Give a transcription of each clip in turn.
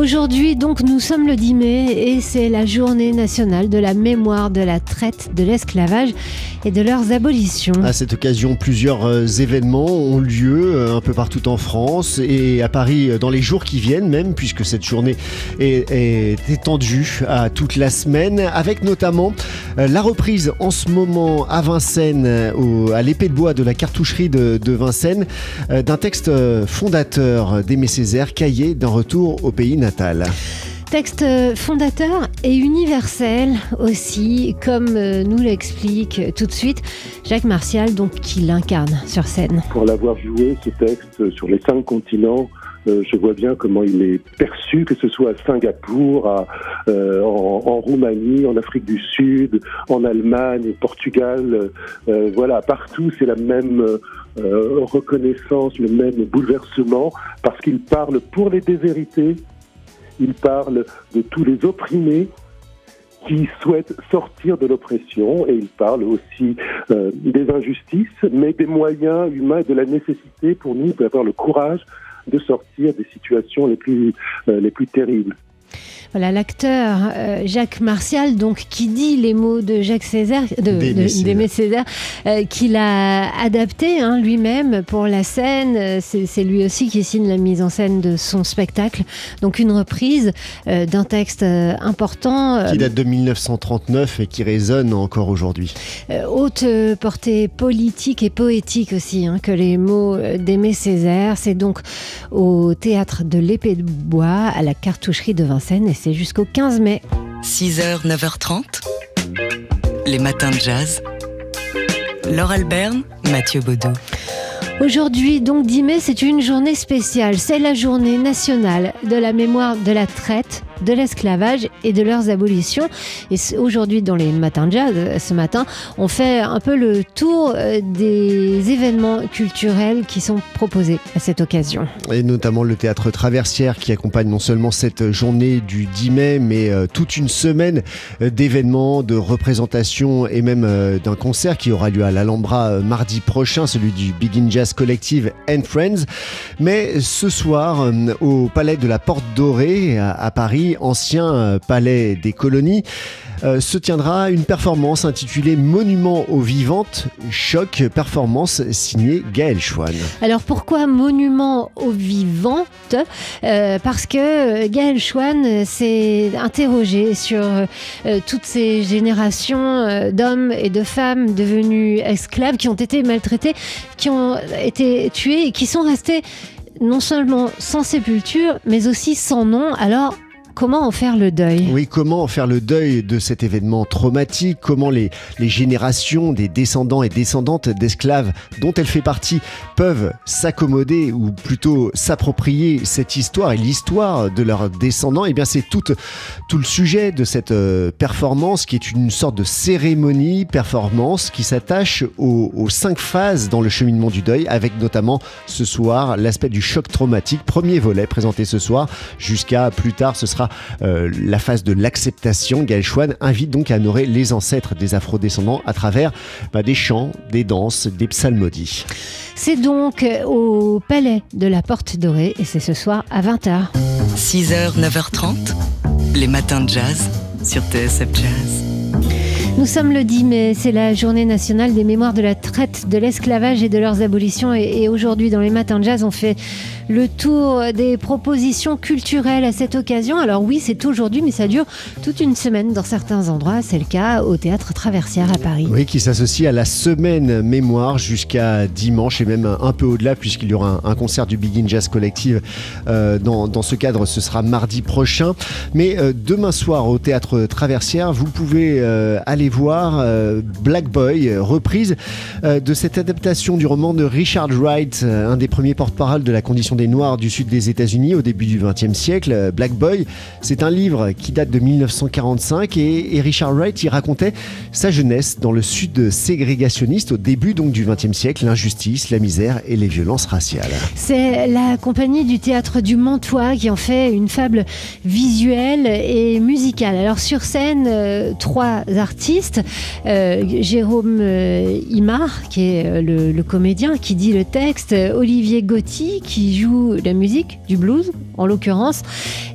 Aujourd'hui, donc, nous sommes le 10 mai et c'est la journée nationale de la mémoire de la traite, de l'esclavage et de leurs abolitions. À cette occasion, plusieurs euh, événements ont lieu euh, un peu partout en France et à Paris euh, dans les jours qui viennent même, puisque cette journée est, étendue à toute la semaine, avec notamment la reprise en ce moment à Vincennes, à l'épée de bois de la cartoucherie de, de Vincennes, d'un texte fondateur d'Aimé Césaire, cahier d'un retour au pays natal. Texte euh, fondateur et universel aussi, comme euh, nous l'explique euh, tout de suite Jacques Martial, donc qui l'incarne sur scène. pour l'avoir joué, ce texte, sur les cinq continents, euh, je vois bien comment il est perçu, que ce soit à Singapour, à, euh, en, en Roumanie, en Afrique du Sud, en Allemagne, au Portugal. euh, voilà, partout, c'est la même euh, reconnaissance, le même bouleversement, parce qu'il parle pour les déshérités, il parle de tous les opprimés qui souhaitent sortir de l'oppression et il parle aussi euh, des injustices, mais des moyens humains et de la nécessité pour nous d'avoir le courage de sortir des situations les plus, euh, les plus terribles. Voilà l'acteur euh, Jacques Martial, donc qui dit les mots de Jacques Césaire, de- D'Aimé Césaire. euh, qu'il a adapté hein, lui-même pour la scène. Euh, C'est lui aussi qui signe la mise en scène de son spectacle. Donc une reprise euh, d'un texte important, Qui date de 1939 et qui résonne encore aujourd'hui. haute portée politique et poétique aussi hein, que les mots d'Aimé Césaire. C'est donc au théâtre de l'Épée de Bois à la cartoucherie de Vincennes et c'est jusqu'au 15 mai. 6h, 9h30, les matins de jazz. Laure Alberne, Mathieu Baudou. Aujourd'hui, donc 10 mai, c'est une journée spéciale. C'est la journée nationale de la mémoire de la traite, de l'esclavage et de leurs abolitions. Et aujourd'hui, dans les matins de jazz, euh, ce matin, on fait un peu le tour euh, des événements culturels qui sont proposés à cette occasion. Et notamment le théâtre Traversière qui accompagne non seulement cette journée du 10 mai, mais euh, toute une semaine d'événements, de représentations et même d'un concert qui aura lieu à l'Alhambra mardi prochain, celui du Begin Jazz Collective and Friends. Mais ce soir, au Palais de la Porte Dorée à, à Ancien euh, palais des colonies, euh, se tiendra une performance intitulée Monument aux vivantes, choc performance signée Gaël Chouane. Alors pourquoi monument aux vivantes? Euh, Parce que Gaël euh, s'est interrogé sur toutes ces générations d'hommes et de femmes devenus esclaves qui ont été maltraités, qui ont été tués et qui sont restés non seulement sans sépulture, mais aussi sans nom. Alors comment en faire le deuil? Oui, comment faire le deuil de cet événement traumatique? Comment les, générations des descendants et descendantes d'esclaves dont elle fait partie peuvent s'accommoder ou plutôt s'approprier cette histoire et l'histoire de leurs descendants? Eh bien, c'est tout, le sujet de cette euh, performance qui est une sorte de cérémonie performance qui s'attache aux cinq phases dans le cheminement du deuil, avec notamment ce soir l'aspect du choc traumatique, premier volet présenté ce soir, jusqu'à plus tard, ce sera euh, la phase de l'acceptation. Gaël Chouane invite donc à honorer les ancêtres des afrodescendants à travers bah, des chants, des danses, des psalmodies. C'est donc euh, au Palais de la Porte Dorée et c'est ce soir à 20h. 6h, 9h30, les matins de jazz sur TSF Jazz. Nous sommes le 10 mai, c'est la journée nationale des mémoires de la traite, de l'esclavage et de leurs abolitions. Et, aujourd'hui, dans les matins de jazz, on fait le tour des propositions culturelles à cette occasion. Alors oui, c'est aujourd'hui, mais ça dure toute une semaine dans certains endroits. C'est le cas au théâtre Traversière à Paris. Oui, qui s'associe à la semaine mémoire jusqu'à dimanche et même un, peu au-delà puisqu'il y aura un, concert du Begin Jazz Collective. Euh, dans, dans ce cadre, ce sera mardi prochain. Mais euh, demain soir au théâtre Traversière, vous pouvez euh, aller voir euh, Black Boy, euh, reprise euh, de cette adaptation du roman de Richard Wright, un des premiers porte-parole de la condition des Noirs du sud des États-Unis au début du XXe siècle. Black Boy, c'est un livre qui date de 1945 et, Richard Wright y racontait sa jeunesse dans le sud ségrégationniste au début donc du XXe siècle, l'injustice, la misère et les violences raciales. C'est la compagnie du théâtre du Mantois qui en fait une fable visuelle et musicale. Alors sur scène, trois artistes Euh, Jérôme euh, Imar, qui est euh, le, comédien, qui dit le texte. Olivier Gotti, qui joue la musique, du blues en l'occurrence.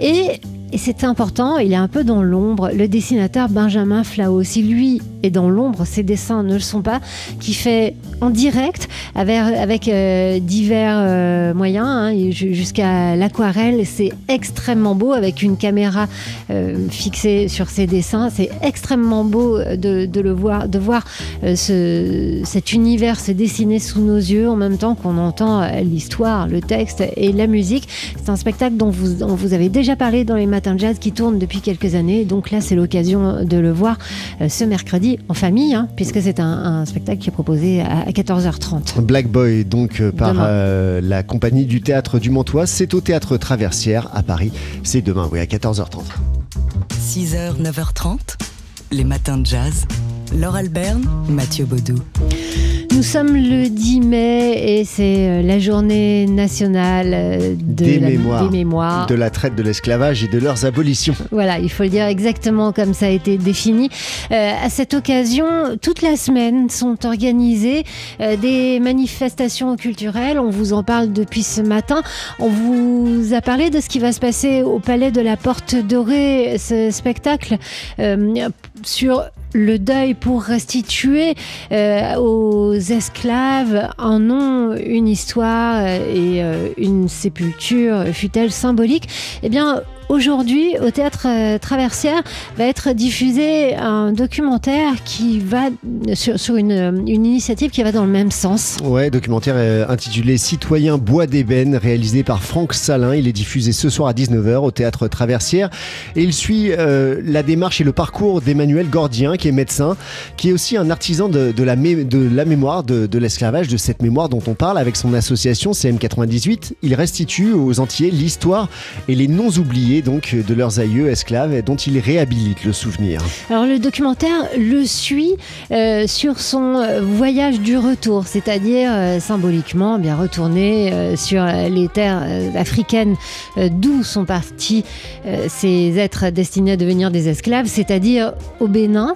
Et et c'est important, il est un peu dans l'ombre. Le dessinateur Benjamin Flao, si lui est dans l'ombre, ses dessins ne le sont pas, qui fait en direct avec, euh, divers euh, moyens, hein, jusqu'à l'aquarelle. C'est extrêmement beau avec une caméra euh, fixée sur ses dessins. C'est extrêmement beau de, le voir, de voir ce, cet univers se dessiner sous nos yeux en même temps qu'on entend l'histoire, le texte et la musique. C'est un spectacle dont vous, dont vous avez déjà parlé dans les matins un jazz qui tourne depuis quelques années. Donc là, c'est l'occasion de le voir euh, ce mercredi en famille, hein, puisque c'est un, spectacle qui est proposé à 14h30. Black Boy, donc euh, par euh, la compagnie du théâtre du Montois. C'est au théâtre Traversière à Paris. C'est demain, oui, à 14h30. 6h, 9h30, les matins de jazz. Laure Alberne, Mathieu Baudou. Nous sommes le 10 mai et c'est euh, la journée nationale euh, de des, la, mémoires, de la traite de l'esclavage et de leurs abolitions. Voilà, il faut le dire exactement comme ça a été défini. Euh, à cette occasion, toute la semaine sont organisées des manifestations culturelles. On vous en parle depuis ce matin. On vous a parlé de ce qui va se passer au Palais de la Porte Dorée, ce spectacle sur le deuil pour restituer euh, aux esclaves un nom, une histoire et euh, une sépulture, fut-elle symbolique? Eh bien, Aujourd'hui, au théâtre euh, Traversière, va être diffusé un documentaire qui va sur, une, initiative qui va dans le même sens. Ouais, documentaire euh, intitulé Citoyen Bois d'ébène, réalisé par Franck Salin. Il est diffusé ce soir à 19h au théâtre Traversière et il suit euh, la démarche et le parcours d'Emmanuel Gordien, qui est médecin, qui est aussi un artisan de, la, mémoire de, l'esclavage, de cette mémoire dont on parle avec son association CM98. Il restitue aux Antillais l'histoire et les noms oubliés donc de leurs aïeux esclaves dont il réhabilite le souvenir. Alors le documentaire le suit euh, sur son euh, voyage du retour, c'est-à-dire euh, symboliquement bien retourné sur les terres africaines d'où sont partis ces êtres destinés à devenir des esclaves, c'est-à-dire au Bénin.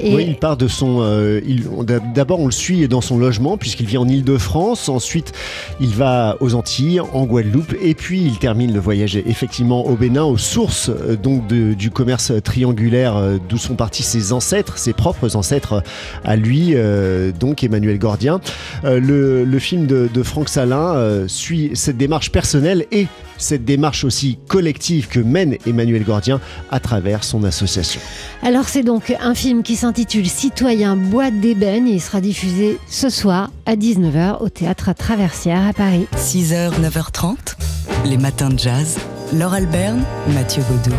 Oui, il part de son. Euh, d'abord, on le suit dans son logement, puisqu'il vit en Ile-de-France. Ensuite, il va aux Antilles, en Guadeloupe. Et puis, il termine le voyage effectivement au Bénin, aux sources euh, donc du commerce triangulaire euh, d'où sont partis ses ancêtres, ses propres ancêtres à lui, donc Emmanuel Gordien. Le, film de, de Franck Salin suit cette démarche personnelle et cette démarche aussi collective que mène Emmanuel Gordien à travers son association. Alors c'est donc un film qui s'intitule Citoyen boîte d'ébène il sera diffusé ce soir à 19h au théâtre à Traversière à Paris. 6h, 9h30, les matins de jazz. Laure Alberne, Mathieu Baudou.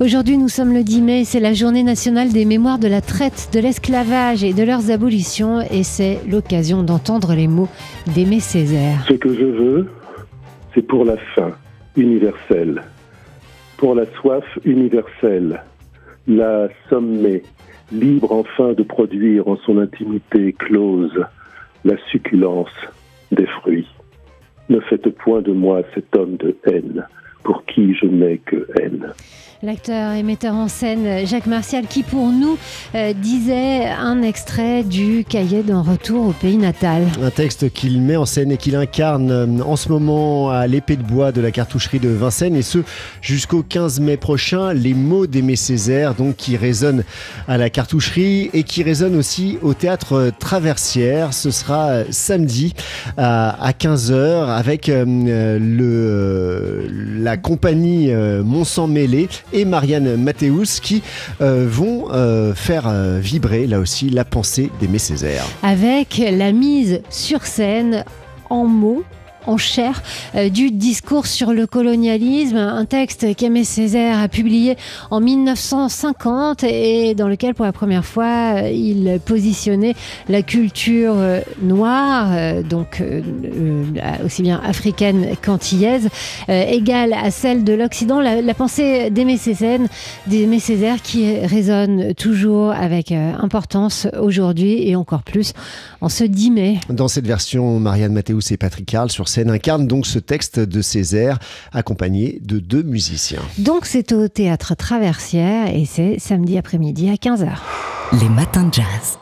Aujourd'hui, nous sommes le 10 mai, c'est la journée nationale des mémoires de la traite, de l'esclavage et de leurs abolitions, et c'est l'occasion d'entendre les mots d'Aimé Césaire. Ce que je veux, c'est pour la faim universelle, pour la soif universelle, la sommet, libre enfin de produire en son intimité close la succulence des fruits. Ne faites point de moi cet homme de haine, pour qui je n'ai que haine. L'acteur et metteur en scène Jacques Martial, qui pour nous euh, disait un extrait du cahier d'un retour au pays natal. Un texte qu'il met en scène et qu'il incarne euh, en ce moment à l'épée de bois de la cartoucherie de Vincennes, et ce jusqu'au 15 mai prochain. Les mots d'Aimé Césaire, donc qui résonnent à la cartoucherie et qui résonnent aussi au théâtre Traversière. Ce sera euh, samedi à, 15h avec le, la compagnie Mont-Sang Mêlé et Marianne Mathéus qui euh, vont euh, faire euh, vibrer là aussi la pensée d'Aimé Césaire. Avec la mise sur scène en mots en chair euh, du discours sur le colonialisme, un texte qu'Aimé Césaire a publié en 1950 et dans lequel pour la première fois euh, il positionnait la culture euh, noire, donc aussi bien africaine qu'antillaise, égale à celle de l'Occident. La, pensée d'Aimé Césaire, Césaire qui résonne toujours avec importance aujourd'hui et encore plus en ce 10 mai. Dans cette version, Marianne Mathéus et Patrick Carl sur scène incarnent donc ce texte de Césaire accompagné de deux musiciens. Donc c'est au théâtre Traversière et c'est samedi après-midi à 15h. Les matins de jazz.